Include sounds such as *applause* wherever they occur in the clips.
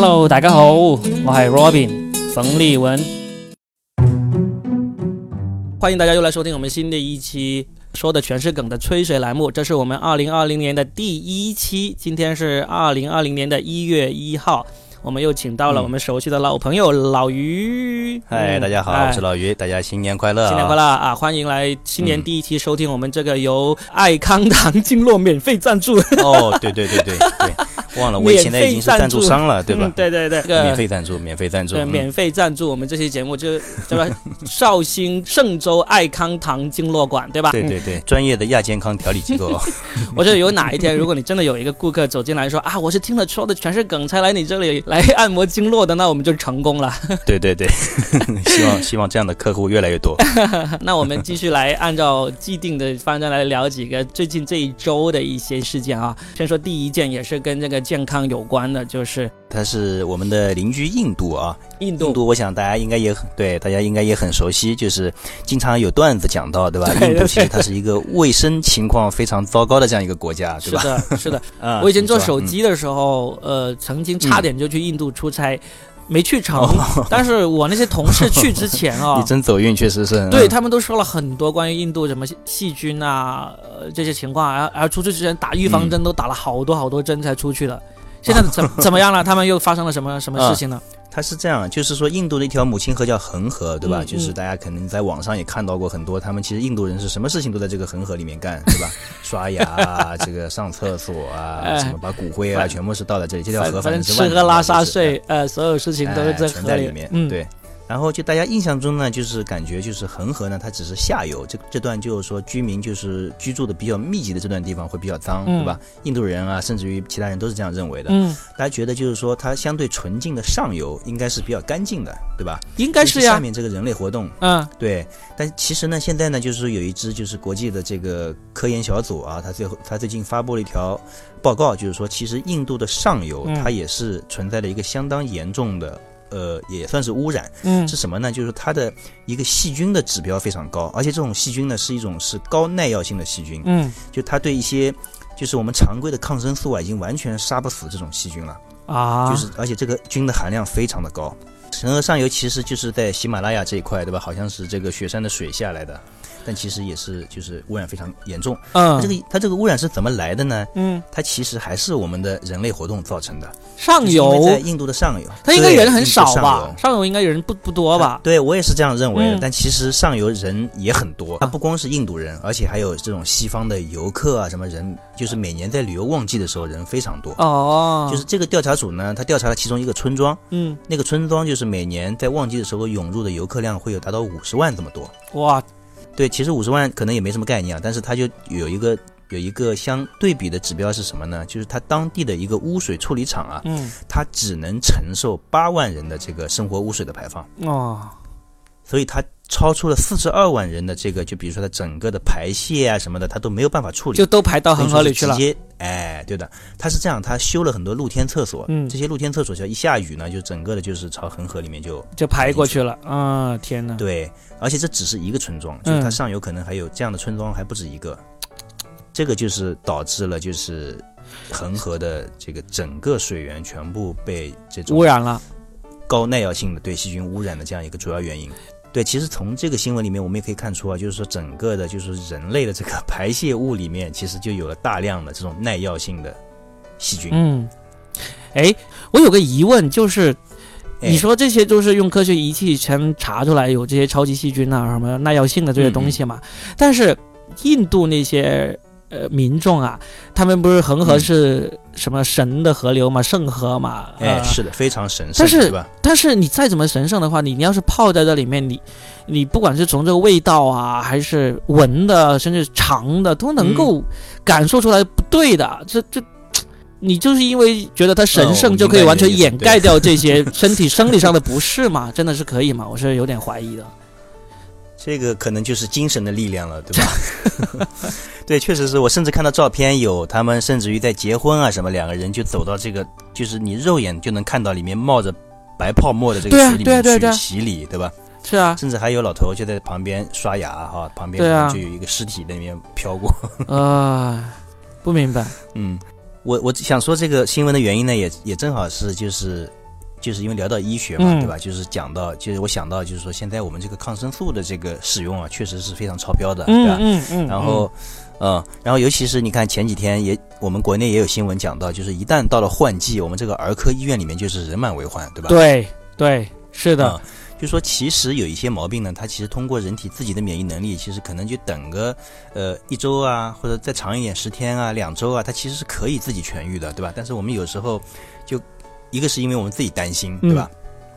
Hello，大家好，我系 Robin 冯立文，欢迎大家又来收听我们新的一期说的全是梗的吹水栏目，这是我们二零二零年的第一期，今天是二零二零年的一月一号。我们又请到了我们熟悉的老朋友老于。嗨，大家好，我是老于，大家新年快乐！新年快乐啊！欢迎来新年第一期收听我们这个由爱康堂经络免费赞助。哦，对对对对对，忘了，我现在已经是赞助商了，对吧？对对对，免费赞助，免费赞助，对免费赞助我们这期节目，就对吧？绍兴嵊州爱康堂经络馆，对吧？对对对，专业的亚健康调理机构。*laughs* 我觉得有哪一天，如果你真的有一个顾客走进来说啊，我是听了说的全是梗才来你这里。来按摩经络的，那我们就成功了。对 *laughs* 对对，*laughs* 希望希望这样的客户越来越多。那我们继续来按照既定的方针来聊几个最近这一周的一些事件啊。先说第一件，也是跟这个健康有关的，就是它是我们的邻居印度啊。印度，印度，我想大家应该也很对，大家应该也很熟悉，就是经常有段子讲到，对吧？印度其实它是一个卫生情况非常糟糕的这样一个国家，对吧？是的，是的。*laughs* 啊，我以前做手机的时候，呃，曾经差点就去印度出差，没去成。但是我那些同事去之前啊，*laughs* 你真走运，确实是。对他们都说了很多关于印度什么细菌啊，呃，这些情况，而而出去之前打预防针都打了好多好多针才出去的。现在怎 *laughs* 怎么样了？他们又发生了什么什么事情呢？它是这样，就是说印度的一条母亲河叫恒河，对吧？就是大家可能在网上也看到过很多，他们其实印度人是什么事情都在这个恒河里面干，对吧？*laughs* 刷牙啊，这个上厕所啊，什么把骨灰啊，全部是倒在这里。这条河反正吃喝拉撒睡，呃，所有事情都是在河里面。对。然后就大家印象中呢，就是感觉就是恒河呢，它只是下游，这这段就是说居民就是居住的比较密集的这段地方会比较脏，对吧？印度人啊，甚至于其他人都是这样认为的。嗯，大家觉得就是说它相对纯净的上游应该是比较干净的，对吧？应该是呀。下面这个人类活动，嗯，对。但其实呢，现在呢，就是有一支就是国际的这个科研小组啊，他最后他最近发布了一条报告，就是说其实印度的上游它也是存在着一个相当严重的。呃，也算是污染，嗯，是什么呢？就是它的一个细菌的指标非常高，而且这种细菌呢是一种是高耐药性的细菌，嗯，就它对一些就是我们常规的抗生素啊，已经完全杀不死这种细菌了啊，就是而且这个菌的含量非常的高。神河上游其实就是在喜马拉雅这一块，对吧？好像是这个雪山的水下来的。但其实也是，就是污染非常严重。嗯，这个它这个污染是怎么来的呢？嗯，它其实还是我们的人类活动造成的。上游在印度的上游，它应该人很少吧？上游应该人不不多吧？对我也是这样认为的。但其实上游人也很多，它不光是印度人，而且还有这种西方的游客啊，什么人，就是每年在旅游旺季的时候人非常多。哦，就是这个调查组呢，他调查了其中一个村庄，嗯，那个村庄就是每年在旺季的时候涌入的游客量会有达到五十万这么多。哇！对，其实五十万可能也没什么概念啊，但是它就有一个有一个相对比的指标是什么呢？就是它当地的一个污水处理厂啊，嗯，它只能承受八万人的这个生活污水的排放哦，所以它超出了四十二万人的这个，就比如说它整个的排泄啊什么的，它都没有办法处理，就都排到恒河里去了。直接，哎，对的，他是这样，他修了很多露天厕所，嗯，这些露天厕所只要一下雨呢，就整个的就是朝恒河里面就就排过去了啊！天哪，对。而且这只是一个村庄，就是它上游可能还有这样的村庄还不止一个，这个就是导致了就是恒河的这个整个水源全部被这种污染了，高耐药性的对细菌污染的这样一个主要原因。对，其实从这个新闻里面我们也可以看出啊，就是说整个的就是人类的这个 *laughs* 排泄物里面其实就有了大量的这种耐药性的细菌。嗯，哎，我有个疑问就是。你说这些都是用科学仪器全查出来有这些超级细菌啊，什么耐药性的这些东西嘛？但是印度那些呃民众啊，他们不是恒河是什么神的河流嘛，圣河嘛？哎，是的，非常神圣，但是吧？但是你再怎么神圣的话，你你要是泡在这里面，你你不管是从这个味道啊，还是闻的，甚至尝的，都能够感受出来不对的，这这。你就是因为觉得它神圣，就可以完全掩盖掉这些 *laughs* 身体生理上的不适嘛？真的是可以吗？我是有点怀疑的。这个可能就是精神的力量了，对吧？*laughs* 对，确实是我甚至看到照片，有他们甚至于在结婚啊什么，两个人就走到这个，就是你肉眼就能看到里面冒着白泡沫的这个水里面去洗礼，对吧？是啊，甚至还有老头就在旁边刷牙哈，旁边就有一个尸体在里面飘过。*laughs* 啊，不明白，嗯。我我想说这个新闻的原因呢，也也正好是就是就是因为聊到医学嘛，对吧？就是讲到，就是我想到，就是说现在我们这个抗生素的这个使用啊，确实是非常超标的，对吧？嗯嗯。然后，嗯，然后尤其是你看前几天也，我们国内也有新闻讲到，就是一旦到了换季，我们这个儿科医院里面就是人满为患，对吧？对对，是的。就说其实有一些毛病呢，它其实通过人体自己的免疫能力，其实可能就等个呃一周啊，或者再长一点十天啊、两周啊，它其实是可以自己痊愈的，对吧？但是我们有时候就。一个是因为我们自己担心，对吧？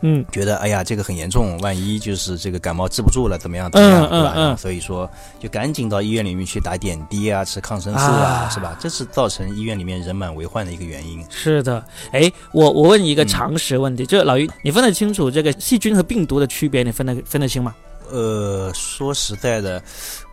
嗯，觉得哎呀，这个很严重，万一就是这个感冒治不住了，怎么样？怎么样？对吧？所以说，就赶紧到医院里面去打点滴啊，吃抗生素啊，是吧？这是造成医院里面人满为患的一个原因。是的，哎，我我问你一个常识问题，就是老于，你分得清楚这个细菌和病毒的区别？你分得分得清吗？呃，说实在的，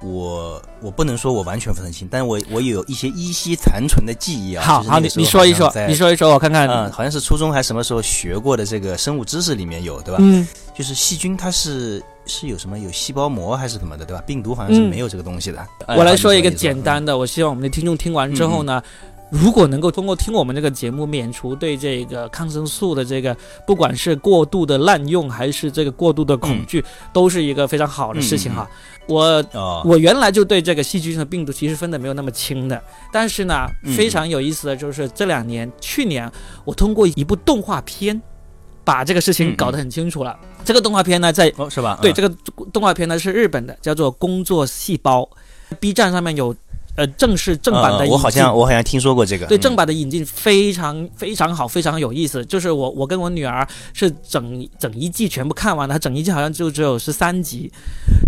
我我不能说我完全分得清，但我我有一些依稀残存的记忆啊。好，好，你你说一说，你说一说，我看看。嗯，好像是初中还什么时候学过的这个生物知识里面有，对吧？嗯。就是细菌它是是有什么有细胞膜还是什么的，对吧？病毒好像是没有这个东西的。我来说一个简单的，我希望我们的听众听完之后呢。如果能够通过听我们这个节目免除对这个抗生素的这个，不管是过度的滥用还是这个过度的恐惧，都是一个非常好的事情哈。我我原来就对这个细菌和病毒其实分的没有那么清的，但是呢，非常有意思的就是这两年，去年我通过一部动画片，把这个事情搞得很清楚了。这个动画片呢，在哦是吧？对，这个动画片呢是日本的，叫做《工作细胞》，B 站上面有。呃，正式正版的，我好像我好像听说过这个。对，正版的引进非常非常好，非常有意思。就是我我跟我女儿是整整一季全部看完，了整一季好像就只有十三集。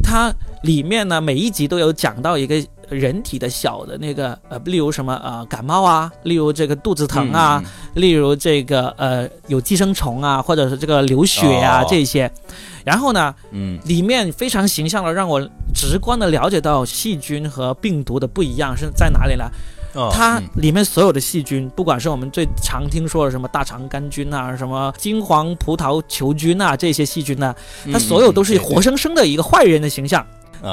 它里面呢每一集都有讲到一个人体的小的那个呃，例如什么呃感冒啊，例如这个肚子疼啊，例如这个呃有寄生虫啊，或者是这个流血啊这些。然后呢，嗯，里面非常形象的让我直观的了解到细菌和病毒的不一样是在哪里呢？它里面所有的细菌，不管是我们最常听说的什么大肠杆菌啊，什么金黄葡萄球菌啊，这些细菌呢，它所有都是活生生的一个坏人的形象。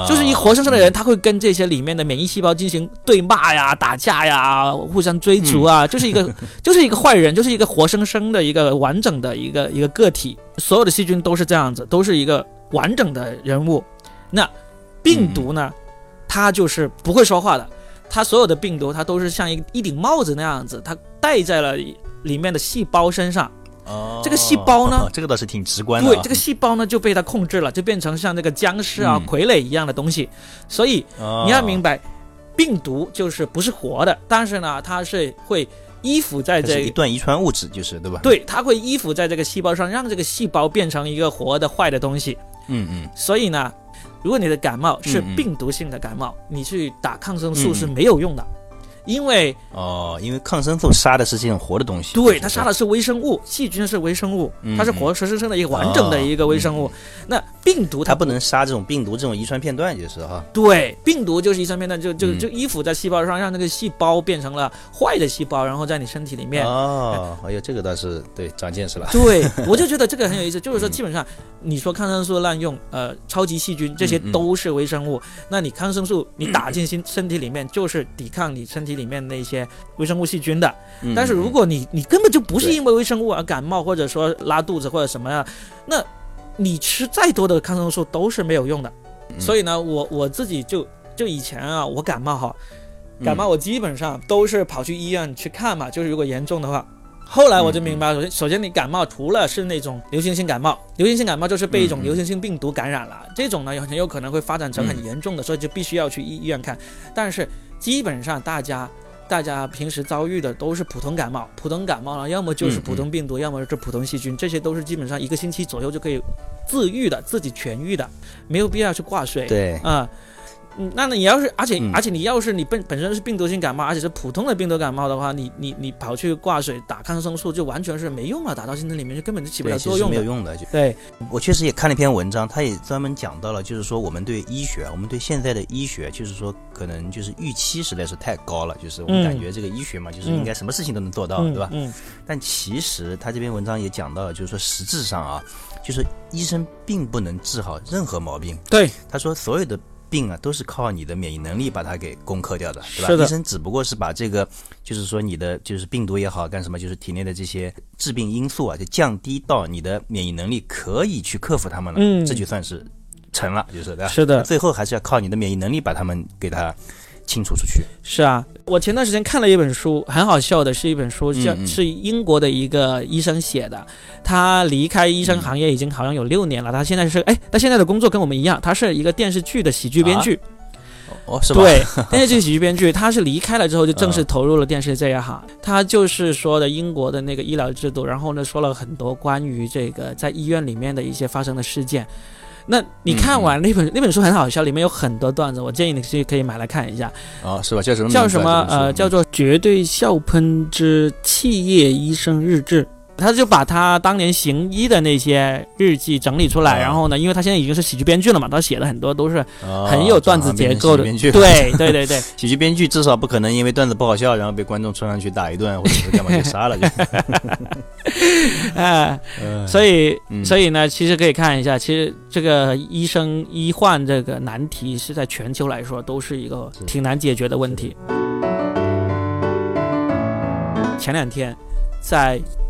就是一活生生的人，他会跟这些里面的免疫细胞进行对骂呀、打架呀、互相追逐啊，就是一个 *laughs* 就是一个坏人，就是一个活生生的一个完整的一个一个个体。所有的细菌都是这样子，都是一个完整的人物。那病毒呢？它就是不会说话的，它所有的病毒它都是像一一顶帽子那样子，它戴在了里面的细胞身上。哦，这个细胞呢？*laughs* 这个倒是挺直观的。对，这个细胞呢就被它控制了，就变成像这个僵尸啊、傀儡一样的东西。所以你要明白，病毒就是不是活的，但是呢，它是会依附在这一段遗传物质，就是对吧？对，它会依附在这个细胞上，让这个细胞变成一个活的坏的东西。嗯嗯。所以呢，如果你的感冒是病毒性的感冒，你去打抗生素是没有用的。因为哦，因为抗生素杀的是这种活的东西，对，它杀的是微生物，细菌是微生物，它是活生生的一个完整的一个微生物。那病毒它不能杀这种病毒这种遗传片段，就是哈。对，病毒就是遗传片段，就就就依附在细胞上，让那个细胞变成了坏的细胞，然后在你身体里面。哦，哎呦，这个倒是对长见识了。对，我就觉得这个很有意思，就是说基本上你说抗生素滥用，呃，超级细菌这些都是微生物，那你抗生素你打进身身体里面就是抵抗你身体。里面那些微生物细菌的，但是如果你你根本就不是因为微生物而感冒，或者说拉肚子或者什么呀，那你吃再多的抗生素都是没有用的。所以呢，我我自己就就以前啊，我感冒哈，感冒我基本上都是跑去医院去看嘛，就是如果严重的话。后来我就明白，首先首先你感冒除了是那种流行性感冒，流行性感冒就是被一种流行性病毒感染了，这种呢很有可能会发展成很严重的，所以就必须要去医医院看。但是基本上大家大家平时遭遇的都是普通感冒，普通感冒呢，要么就是普通病毒，要么是普通细菌，这些都是基本上一个星期左右就可以自愈的，自己痊愈的，没有必要去挂水。对，啊。嗯，那你要是，而且而且你要是你本本身是病毒性感冒，而且是普通的病毒感冒的话，你你你跑去挂水打抗生素，就完全是没用了，打到心脏里面就根本就起不了作用，没有用的。对，我确实也看了一篇文章，他也专门讲到了，就是说我们对医学，我们对现在的医学，就是说可能就是预期实在是太高了，就是我们感觉这个医学嘛，就是应该什么事情都能做到，对吧？嗯。但其实他这篇文章也讲到了，就是说实质上啊，就是医生并不能治好任何毛病。对，他说所有的。病啊，都是靠你的免疫能力把它给攻克掉的，对吧？医生只不过是把这个，就是说你的就是病毒也好干什么，就是体内的这些致病因素啊，就降低到你的免疫能力可以去克服它们了，嗯这就算是成了，就是对吧？是的最后还是要靠你的免疫能力把它们给它清除出去。是啊，我前段时间看了一本书，很好笑的，是一本书叫、嗯嗯是英国的一个医生写的。他离开医生行业已经好像有六年了，他现在是哎，他现在的工作跟我们一样，他是一个电视剧的喜剧编剧。哦，是吧？对，电视剧喜剧编剧，*laughs* 他是离开了之后就正式嗯投入了电视这一行。他就是说的英国的那个医疗制度，然后呢说了很多关于这个在医院里面的一些发生的事件。那你看完那本、那本书很好笑，里面有很多段子，我建议你去可以买来看一下。哦，是吧？叫什么？叫什么？呃，叫做《绝对笑喷之企业医生日志》。他就把他当年行医的那些日记整理出来，哦然后呢，因为他现在已经是喜剧编剧了嘛，他写的很多都是哦很有段子结构的。对对对 *laughs* 对，喜剧编剧至少不可能因为段子不好笑，然后被观众冲上去打一顿，或者是干嘛给杀了。就 *laughs* 哎、呃所以嗯所以呢，其实可以看一下，其实这个医生医患这个难题是在全球来说都是一个挺难解决的问题。前两天在嗯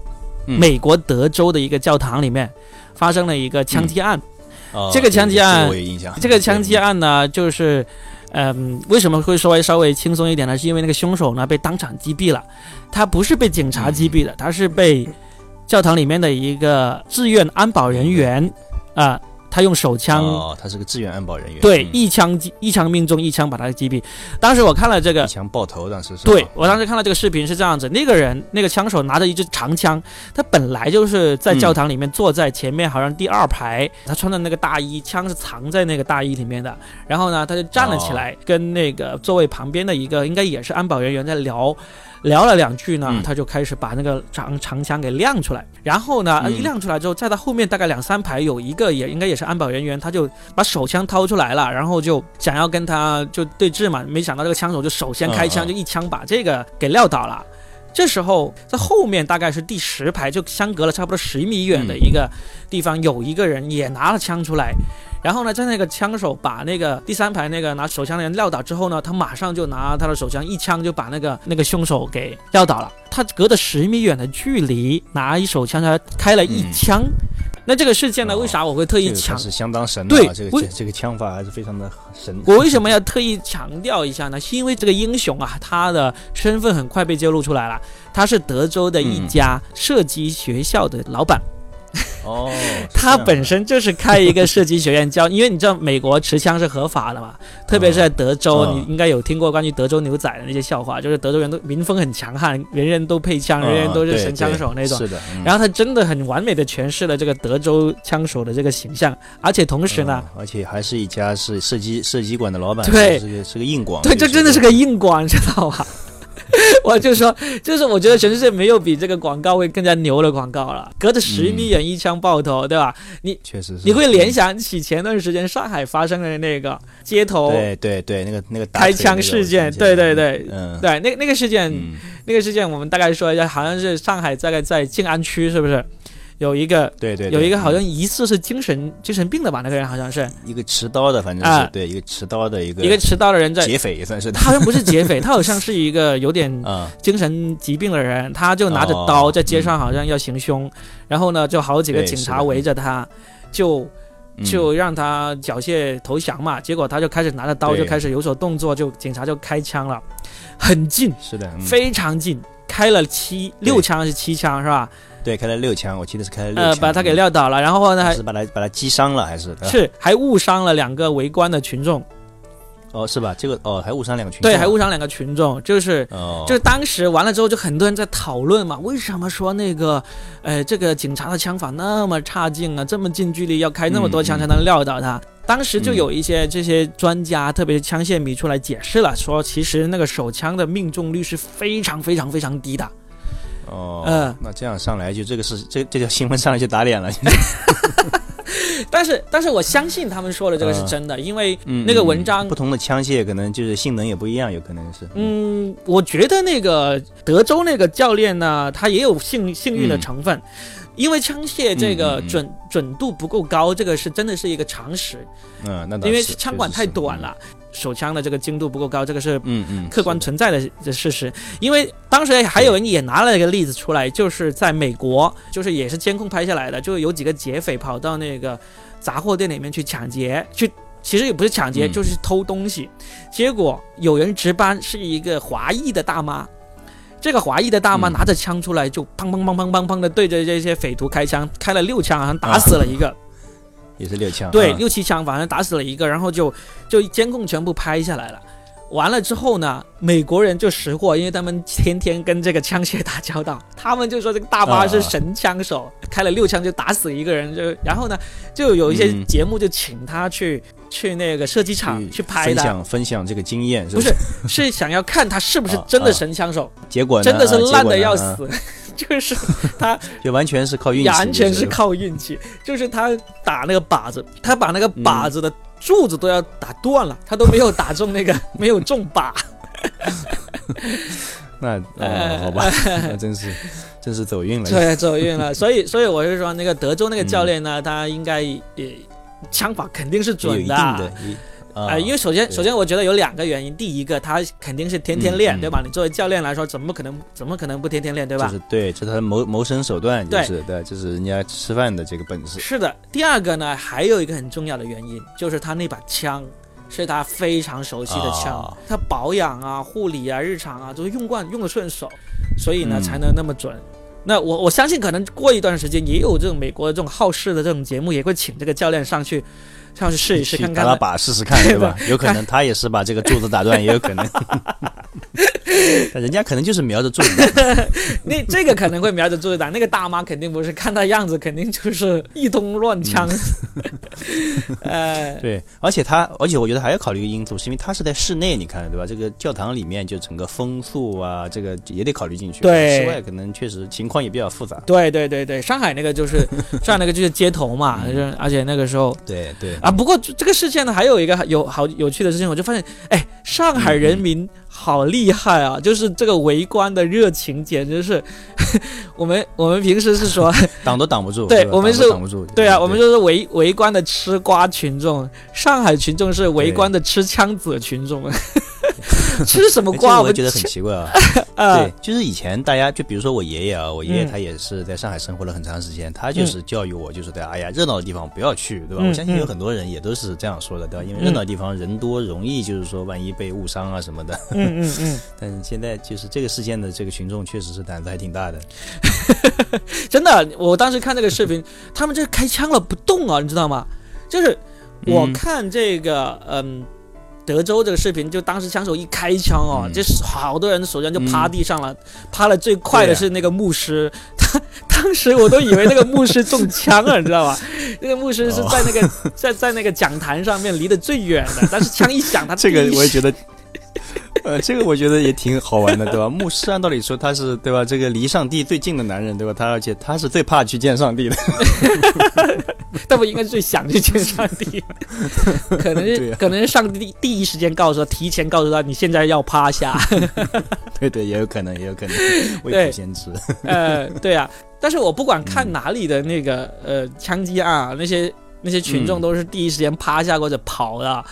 美国德州的一个教堂里面发生了一个枪击案。哦这个枪击案。这个枪击案呢，就是，嗯，为什么会稍微稍微轻松一点呢？是因为那个凶手呢被当场击毙了，他不是被警察击毙的，他是被教堂里面的一个志愿安保人员啊、他用手枪。哦，他是个志愿安保人员。对，嗯一枪击一枪命中，一枪把他击毙。当时我看了这个一，枪爆头，当时是。对我当时看到这个视频是这样子，那个人那个枪手拿着一支长枪，他本来就是在教堂里面坐在前面，好像第二排，他穿的那个大衣，枪是藏在那个大衣里面的。然后呢，他就站了起来，跟那个座位旁边的一个应该也是安保人员在聊。聊了两句呢，嗯他就开始把那个长长枪给亮出来，然后呢，嗯一亮出来之后，在他后面大概两三排有一个也应该也是安保人员，他就把手枪掏出来了，然后就想要跟他就对峙嘛，没想到这个枪手就首先开枪，就一枪把这个给撂倒了。这时候，在后面大概是第十排，就相隔了差不多十米远的一个地方，有一个人也拿了枪出来。然后呢，在那个枪手把那个第三排那个拿手枪的人撂倒之后呢，他马上就拿他的手枪一枪就把那个那个凶手给撂倒了。他隔着十米远的距离拿一手枪，他开了一枪。那这个事件呢，哦为啥我会特意这个强还是相当神的啊，对为这个这这个枪法还是非常的神。我为什么要特意强调一下呢？是因为这个英雄啊，他的身份很快被揭露出来了，他是德州的一家射击学校的老板，哦，他本身就是开一个射击学院教，*laughs* 因为你知道美国持枪是合法的嘛，特别是在德州，嗯你应该有听过关于德州牛仔的那些笑话，就是德州人都民风很强悍，人人都配枪，人人都是嗯神枪手那种。是的。嗯然后他真的很完美的诠释了这个德州枪手的这个形象，而且同时呢，嗯而且还是一家是射击射击馆的老板，对是个是个硬广，对，这真的是个个硬广，你知道吧？*laughs* 我就说，就是我觉得全世界没有比这个广告会更加牛的广告了。隔着十米远一枪爆头，对吧？你确实是。你会联想起前段时间上海发生的那个街头对对对，那个那个开枪事件，对对对。嗯，对，那那个事件，嗯，那个事件，我们大概说一下，好像是上海大概在静安区，是不是有一个对对，有一个好像疑似是精神精神病的吧？那个人好像是。一个持刀的，反正啊。是对一个持刀的一个一个持刀的人在，劫匪也算是。他好像不是劫匪，他好像是一个有点 *laughs* 啊，精神疾病的人，他就拿着哦刀在街上好像要行凶，然后呢，就好几个警察围着他，就嗯。就让他缴械投降嘛。结果他就开始拿着刀就开始有所动作，就警察就开枪了，很近，是的，嗯。非常近，开了七六枪还是七枪是吧？对，开了六枪，我记得是开了六呃，枪，把他给撂倒了，然后呢还还是把他把他击伤了，还是是还误伤了两个围观的群众，哦，是吧？这个哦，还误伤两个群众，对，还误伤两个群众，就是哦，就是当时完了之后，就很多人在讨论嘛，为什么说那个，呃，这个警察的枪法那么差劲啊，这么近距离要开那么多枪嗯才能撂倒他？当时就有一些这些专家，特别是枪械迷出来解释了，说其实那个手枪的命中率是非常非常非常低的。哦，嗯那这样上来就这个是这这条新闻上来就打脸了，*laughs* *laughs* 但是，但是我相信他们说的这个是真的，因为嗯那个文章不同的枪械可能就是性能也不一样，有可能是，嗯，我觉得那个德州那个教练呢，他也有幸幸运的成分。因为枪械这个准准度不够高，这个是真的是一个常识。嗯，那因为枪管太短了，手枪的这个精度不够高，这个是嗯嗯客观存在的的事实。因为当时还有人也拿了一个例子出来，就是在美国，就是也是监控拍下来的，就有几个劫匪跑到那个杂货店里面去抢劫，去其实也不是抢劫，就是偷东西。结果有人值班是一个华裔的大妈。这个华裔的大妈拿着枪出来，就砰砰砰砰砰砰的对着这些匪徒开枪，开了六枪，好像打死了一个，也是六枪，对，六七枪，反正打死了一个，然后就就监控全部拍下来了。完了之后呢，美国人就识货，因为他们天天跟这个枪械打交道，他们就说这个大巴是神枪手，开了六枪就打死一个人，就然后呢，就有一些节目就请他去去那个射击场去拍的，分享分享这个经验，不是是想要看他是不是 *laughs* 真的神枪手，结果真的是烂的要死，就是他 *laughs* 就完全是靠运气，完全是靠运气，就是他打那个靶子，他把那个靶子的。柱子都要打断了，他都没有打中那个，*laughs* 没有中靶。*laughs* 那呃，好吧，那真是，真是走运了。对，走运了。所以，所以我是说，那个德州那个教练呢，他应该也枪法肯定是准的。啊，因为首先，首先我觉得有两个原因。第一个，他肯定是天天练，对吧？你作为教练来说，怎么可能，怎么可能不天天练，对吧？就是对，这是他谋谋生手段，就是对，就是人家吃饭的这个本事。是的。第二个呢，还有一个很重要的原因，就是他那把枪是他非常熟悉的枪，他保养啊、护理啊、日常啊都用惯，用的顺手，所以呢才能那么准。那我我相信，可能过一段时间也有这种美国的这种好事的这种节目，也会请这个教练上去。上去试一试，看看打把试试看，*laughs* 对吧？有可能他也是把这个柱子打断，也有可能。*laughs* 人家可能就是瞄着柱子打，*laughs* 那这个可能会瞄着柱子打，那个大妈肯定不是，看她样子肯定就是一通乱枪。呃，对，而且他，而且我觉得还要考虑一个因素，是因为他是在室内，你看，对吧？这个教堂里面就整个风速啊，这个也得考虑进去。对，室外可能确实情况也比较复杂。对对对对，上海那个就是上海那个就是街头嘛，而且那个时候，对对啊，不过这个事件呢，还有一个有好有趣的事情，我就发现，哎，上海人民。好厉害啊！就是这个围观的热情，简直是 *laughs* 我们我们平时是说 *laughs* 挡都挡不住，对我们是挡不住，对啊，我们就是围围观的吃瓜群众，上海群众是围观的吃枪子群众。*laughs* 吃什么瓜？我觉得很奇怪 *laughs* 啊。对，就是以前大家，就比如说我爷爷啊，我爷爷他也是在上海生活了很长时间，他就是教育我，就是对，哎呀，热闹的地方不要去，对吧？我相信有很多人也都是这样说的，对吧？因为热闹的地方人多，容易就是说万一被误伤啊什么的。嗯嗯嗯。*laughs* 但是现在就是这个事件的这个群众确实是胆子还挺大的。真的，我当时看这个视频，他们这开枪了不动啊，你知道吗？就是我看这个，嗯。德州这个视频，就当时枪手一开枪哦，就是好多人的手枪就趴地上了，趴的最快的是那个牧师，他 *laughs* 当时我都以为那个牧师中枪了，你知道吧？*laughs* 那个牧师是在那个在在那个讲坛上面离得最远的，但是枪一响，他这个我也觉得。呃，这个我觉得也挺好玩的，对吧？牧师按道理说他是对吧？这个离上帝最近的男人，对吧？他而且他是最怕去见上帝的，*laughs* 但不应该是最想去见上帝，*laughs* 可能是可能是上帝第一时间告诉他，提前告诉他你现在要趴下。*laughs* 对对，也有可能，也有可能未卜先知。呃，对啊，但是我不管看哪里的那个呃枪击案啊，那些那些群众都是第一时间趴下或者跑的。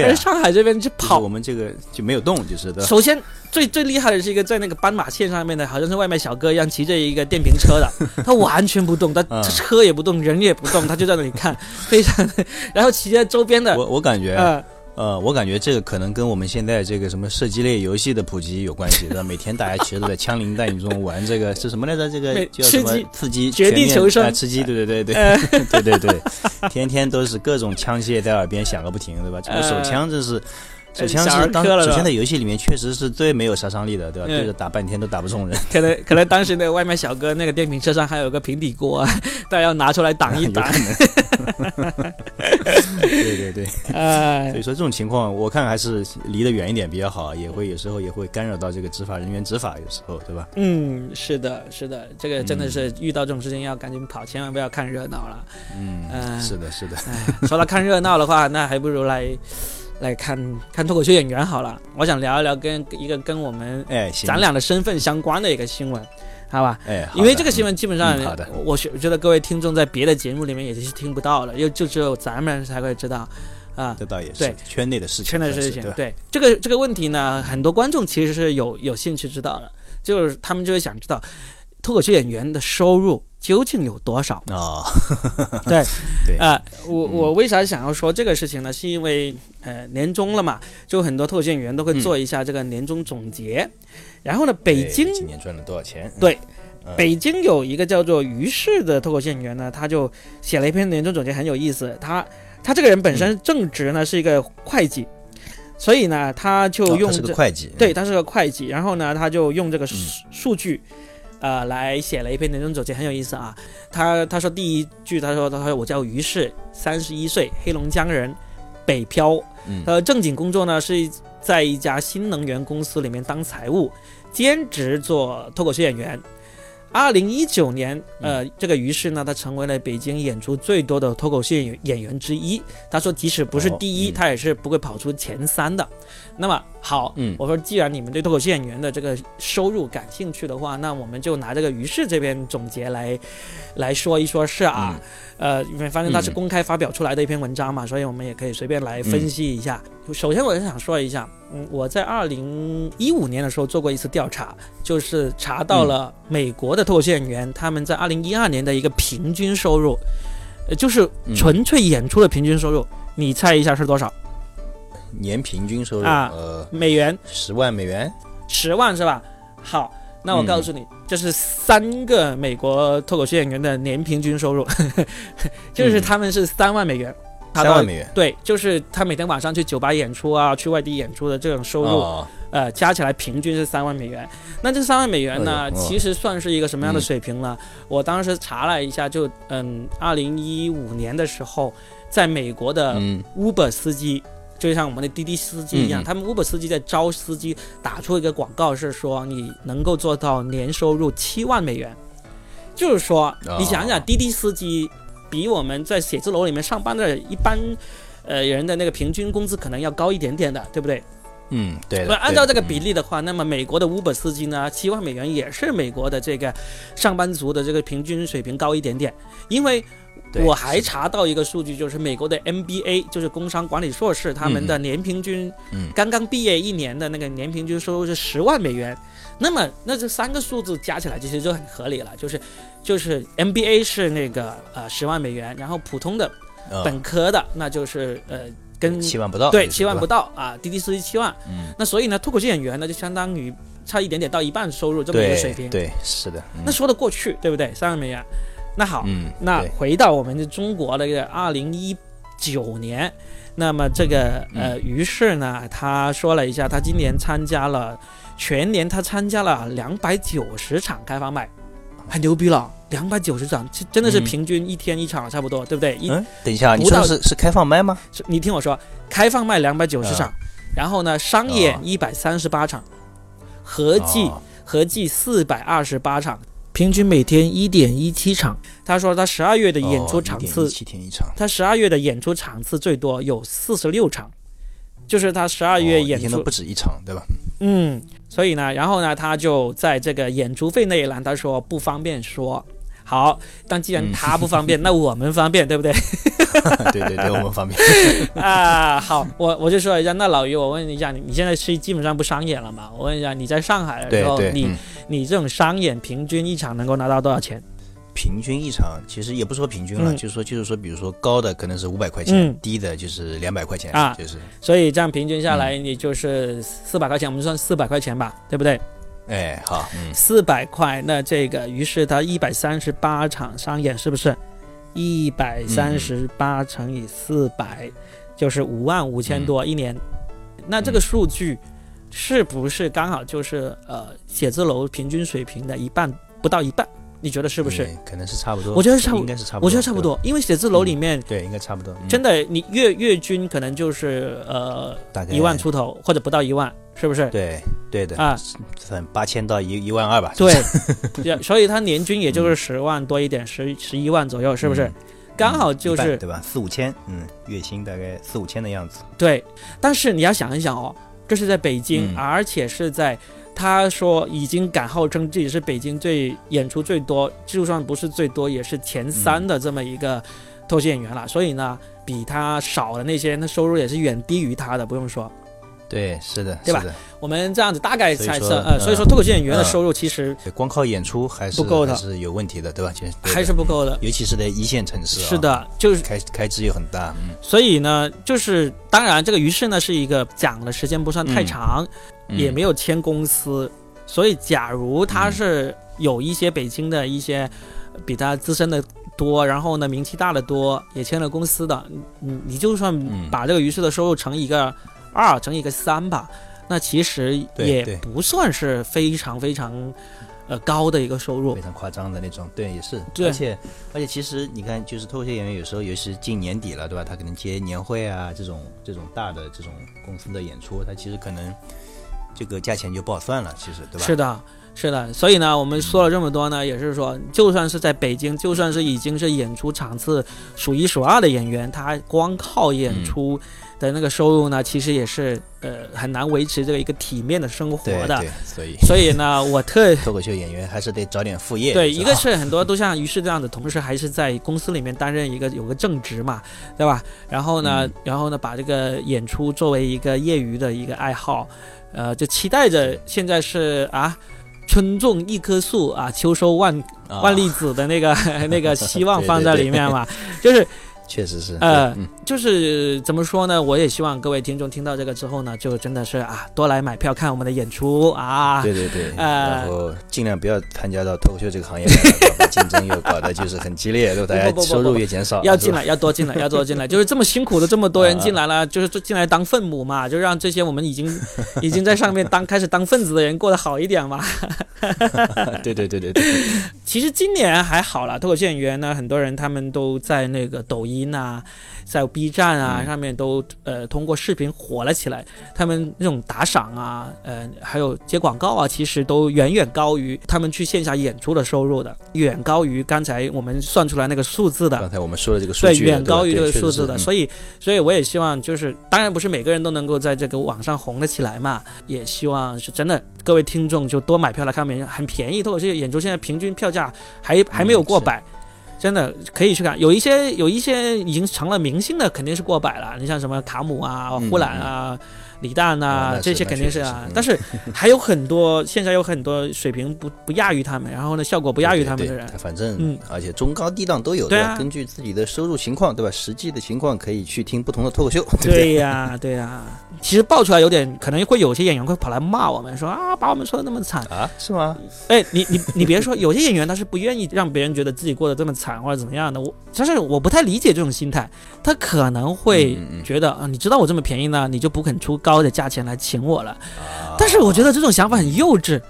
对，上海这边就跑，我们这个就没有动，就是的。首先，最最厉害的是一个在那个斑马线上面的，好像是外卖小哥一样，骑着一个电瓶车的，*laughs* 他完全不动，他车也不动，人也不动，他就在那里看，非常。*laughs* 然后骑在周边的，我我感觉。呃，我感觉这个可能跟我们现在这个什么射击类游戏的普及有关系，对吧？每天大家其实都在枪林弹雨中玩这个是什么来着？这个叫什么？刺激绝地求生，吃鸡，对对对对 *laughs* 对对对，天天都是各种枪械在耳边响个不停，对吧？这个手枪真是。手枪是当首先在游戏里面确实是最没有杀伤力的，对吧？对着打半天都打不中人。*laughs* 可能可能当时那个外卖小哥那个电瓶车上还有个平底锅，大家要拿出来挡一 *laughs* 挡。*laughs* 对对对，哎，所以说这种情况我看还是离得远一点比较好，也会有时候也会干扰到这个执法人员执法，有时候对吧？嗯，是的，是的，这个真的是遇到这种事情要赶紧跑，千万不要看热闹了。嗯，是的，是的。说到看热闹的话，那还不如来。来看看脱口秀演员好了，我想聊一聊跟一个跟我们哎咱俩的身份相关的一个新闻，好吧？哎，因为这个新闻基本上，好的，我觉觉得各位听众在别的节目里面也是听不到了，又就只有咱们才会知道。啊，这倒也是对圈内的事情，圈内的事情。对对这个这个问题呢，很多观众其实是有有兴趣知道的，就是他们就会想知道脱口秀演员的收入究竟有多少啊？*laughs* 对 *laughs* 对啊，我我为啥想要说这个事情呢？是因为呃年终了嘛，就很多脱口秀演员都会做一下这个年终总结。然后呢，北京今年赚了多少钱？对，北京有一个叫做于适的脱口秀演员呢，他就写了一篇年终总结，很有意思。他他这个人本身正职呢是一个会计，所以呢他就用这个会计，对他是个会计，然后呢他就用这个数数据，呃来写了一篇年终总结，很有意思啊。他他说第一句他说他说我叫于适，三十一岁，黑龙江人，北漂，呃正经工作呢是在一家新能源公司里面当财务，兼职做脱口秀演员。二零一九年，呃，这个于是呢，他成为了北京演出最多的脱口秀演员之一。他说，即使不是第一，他也是不会跑出前三的。那么好，嗯，我说，既然你们对脱口秀演员的这个收入感兴趣的话，那我们就拿这个于是这边总结来来说一说，是啊，呃，因为反正他是公开发表出来的一篇文章嘛，所以我们也可以随便来分析一下。首先，我是想说一下。嗯，我在二零一五年的时候做过一次调查，就是查到了美国的脱口秀演员他们在二零一二年的一个平均收入，呃，就是纯粹演出的平均收入，你猜一下是多少？年平均收入啊？呃，美元十万美元？十万是吧？好，那我告诉你，这是三个美国脱口秀演员的年平均收入，*laughs* 就是他们是三万美元。三万美元，对，就是他每天晚上去酒吧演出啊，去外地演出的这种收入，呃，加起来平均是三万美元。那这三万美元呢，其实算是一个什么样的水平呢？我当时查了一下，就嗯，二零一五年的时候，在美国的 Uber 司机，就像我们的滴滴司机一样，他们 Uber 司机在招司机，打出一个广告是说，你能够做到年收入七万美元，就是说，你想想滴滴司机。比我们在写字楼里面上班的一般，呃人的那个平均工资可能要高一点点的，对不对？嗯，对。那按照这个比例的话，那么美国的 Uber 司机呢，七万美元也是美国的这个上班族的这个平均水平高一点点。因为我还查到一个数据，就是美国的 MBA，就是工商管理硕士，他们的年平均，刚刚毕业一年的那个年平均收入是十万美元。那么，那这三个数字加起来其实就很合理了，就是，就是 MBA 是那个呃十万美元，然后普通的本科的那就是呃跟七万不到，对，七万不到啊，滴滴司机七万，嗯，那所以呢，脱口秀演员呢就相当于差一点点到一半收入这么一个水平，对，是的，那说得过去，对不对？三万美元，那好，嗯，那回到我们的中国的个二零一九年，那么这个呃，于是呢，他说了一下，他今年参加了。全年他参加了两百九十场开放麦，很牛逼了。两百九十场，真的是平均一天一场差不多，对不对？嗯，等一下，你说是是开放麦吗？你听我说，开放麦两百九十场，然后呢，商演一百三十八场，合计合计四百二十八场，平均每天一点一七场。他说他十二月的演出场次，七天一场。他十二月的演出场次最多有四十六场，就是他十二月演出不止一场，对吧？嗯。所以呢，然后呢，他就在这个演出费那一栏，他说不方便说。好，但既然他不方便，那我们方便，对不对？*laughs* 对对对，我们方便。*laughs* 啊，好，我我就说一下，那老于，我问一下你，你现在是基本上不商演了嘛？我问一下，你在上海的时候，你你这种商演平均一场能够拿到多少钱？平均一场其实也不说平均了，就是说就是说，比如说高的可能是五百块钱，低的就是两百块钱啊，就是。所以这样平均下来，你就是四百块钱，我们就算四百块钱吧，对不对？哎，好，四百块，那这个于是他一百三十八场商演，是不是？一百三十八乘以四百，就是五万五千多一年。那这个数据是不是刚好就是呃写字楼平均水平的一半不到一半？你觉得是不是？可能是差不多。我觉得差不多，应该是差不多。我觉得差不多，因为写字楼里面，对，应该差不多。真的，你月月均可能就是呃，大概一万出头，或者不到一万，是不是？对，对的啊，算八千到一一万二吧。对，*laughs* 所以他年均也就是十万多一点，十十一万左右，是不是？刚好就是对吧？四五千，嗯，月薪大概四五千的样子。对，但是你要想一想哦，这是在北京，而且是在。他说已经敢号称自己是北京最演出最多，就算不是最多，也是前三的这么一个脱口秀演员了。所以呢，比他少的那些，人的收入也是远低于他的，不用说。对，是的，对吧？我们这样子大概猜测，呃，所以说脱口秀演员的收入其实光靠演出还是不够的，是有问题的，对吧？还是不够的，尤其是在一线城市。是的，就是开开支又很大，嗯。所以呢，就是当然这个于是呢是一个讲的时间不算太长，也没有签公司，所以假如他是有一些北京的一些比他资深的多，然后呢名气大的多，也签了公司的，你你就算把这个于是的收入乘一个。二乘以个三吧，那其实也不算是非常非常，呃高的一个收入，非常夸张的那种。对，也是。而且而且，其实你看，就是脱口秀演员有时候，尤其是近年底了，对吧？他可能接年会啊这种这种大的这种公司的演出，他其实可能这个价钱就不好算了，其实对吧？是的，是的。所以呢，我们说了这么多呢，也是说，就算是在北京，就算是已经是演出场次数一数二的演员，他光靠演出。的那个收入呢，其实也是呃很难维持这个一个体面的生活的，对，所以所以呢，我特 *laughs* 脱口秀演员还是得找点副业。对，一个是很多都像于是这样的同事，还是在公司里面担任一个有个正职嘛，对吧？然后呢，然后呢，把这个演出作为一个业余的一个爱好，呃，就期待着现在是啊，春种一棵树啊，秋收万万粒子的那个 *laughs* 那个希望放在里面嘛，就是。*laughs* 确实是，呃，就是怎么说呢？我也希望各位听众听到这个之后呢，就真的是啊，多来买票看我们的演出啊。对对对，然后尽量不要参加到脱口秀这个行业，竞争又搞得就是很激烈，对大家收入也减少。要进来，*laughs* 要多进来，要多进来，就是这么辛苦的这么多人进来了，就是进来当分母嘛，就让这些我们已经 *laughs* 已经在上面当开始当分子的人过得好一点嘛。*laughs* 对对对对对。其实今年还好了，脱口秀演员呢，很多人他们都在那个抖音。呐，在 B 站啊上面都呃通过视频火了起来，他们那种打赏啊，呃还有接广告啊，其实都远远高于他们去线下演出的收入的，远高于刚才我们算出来那个数字的。刚才我们说的这个数据，对，远高于这个数字的。所以，所以我也希望，就是当然不是每个人都能够在这个网上红得起来嘛，也希望是真的，各位听众就多买票来看，很很便宜，脱口秀演出现在平均票价还还没有过百。真的可以去看，有一些有一些已经成了明星的，肯定是过百了。你像什么卡姆啊、呼兰啊。李诞呐，这些肯定是啊，但是还有很多，*laughs* 现在有很多水平不不亚于他们，然后呢，效果不亚于他们的人，反正嗯，而且中高低档都有，对啊，根据自己的收入情况，对吧？实际的情况可以去听不同的脱口秀，*laughs* 对呀，对呀。其实爆出来有点，可能会有些演员会跑来骂我们，说啊，把我们说的那么惨。啊，是吗？哎，你你 *laughs* 你别说，有些演员他是不愿意让别人觉得自己过得这么惨或者怎么样的，我但是我不太理解这种心态，他可能会觉得啊，你知道我这么便宜呢，你就不肯出高的价钱来。请我了，但是我觉得这种想法很幼稚。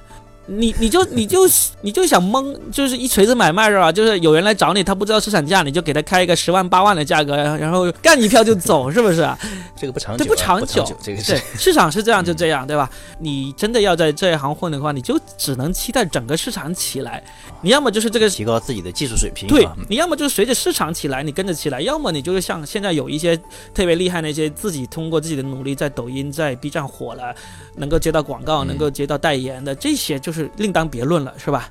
你你就你就你就想蒙，就是一锤子买卖是吧？就是有人来找你，他不知道市场价，你就给他开一个十万八万的价格，然后干一票就走，是不是？*laughs* 这个不长久，不长久，这个对市场是这样就这样，对吧？你真的要在这一行混的话，你就只能期待整个市场起来。你要么就是这个提高自己的技术水平，对你要么就是随着市场起来，你跟着起来；要么你就是像现在有一些特别厉害那些自己通过自己的努力在抖音、在 B 站火了，能够接到广告、能够接到代言的，这些就是另当别论。论了是吧？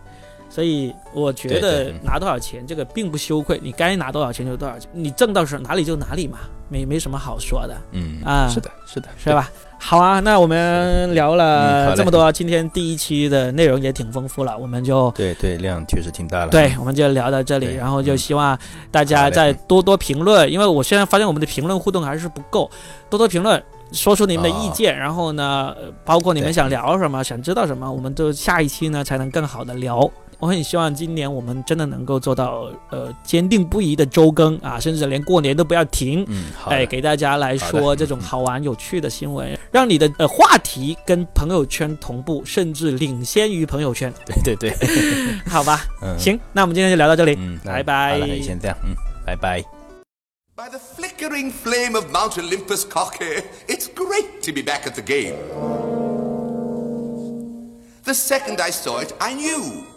所以我觉得拿多少钱这个并不羞愧，你该拿多少钱就多少钱，你挣到是哪里就哪里嘛，没没什么好说的。嗯啊，是的，是的，是吧？好啊，那我们聊了这么多，今天第一期的内容也挺丰富了，我们就对对量确实挺大了。对，我们就聊到这里，然后就希望大家再多多评论，因为我现在发现我们的评论互动还是不够，多多评论。说出你们的意见，然后呢，包括你们想聊什么，想知道什么，我们就下一期呢才能更好的聊。我很希望今年我们真的能够做到，呃，坚定不移的周更啊，甚至连过年都不要停。嗯，哎，给大家来说这种好玩有趣的新闻，让你的呃话题跟朋友圈同步，甚至领先于朋友圈。对 *laughs* 对对，*laughs* 好吧，嗯行，那我们今天就聊到这里，嗯，拜拜。好先这样，嗯，拜拜。By the flickering flame of Mount Olympus, Cocky, it's great to be back at the game. The second I saw it, I knew.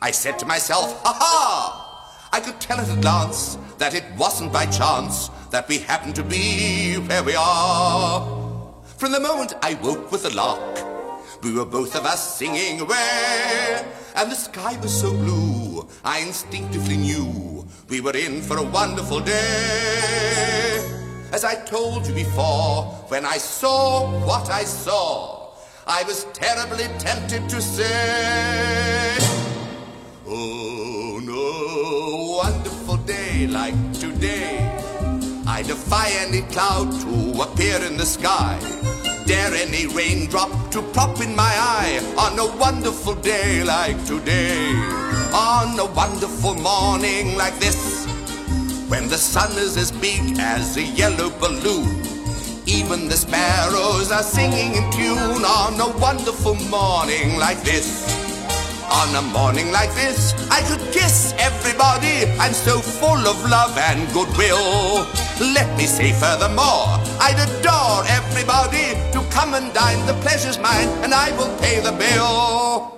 I said to myself, ha ha! I could tell at a glance that it wasn't by chance that we happened to be where we are. From the moment I woke with a lark We were both of us singing away, and the sky was so blue, I instinctively knew we were in for a wonderful day. As I told you before, when I saw what I saw, I was terribly tempted to say, Oh no, wonderful day like today. I defy any cloud to appear in the sky. Dare any raindrop to pop in my eye on a wonderful day like today. On a wonderful morning like this, when the sun is as big as a yellow balloon. Even the sparrows are singing in tune on a wonderful morning like this. On a morning like this, I could kiss everybody. I'm so full of love and goodwill. Let me say furthermore, I'd adore everybody to come and dine. The pleasure's mine, and I will pay the bill.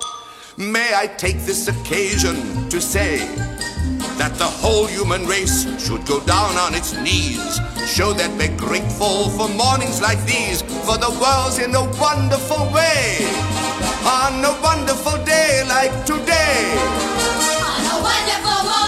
May I take this occasion to say that the whole human race should go down on its knees. Show that we're grateful for mornings like these, for the world's in a wonderful way. On a wonderful day like today. On a wonderful morning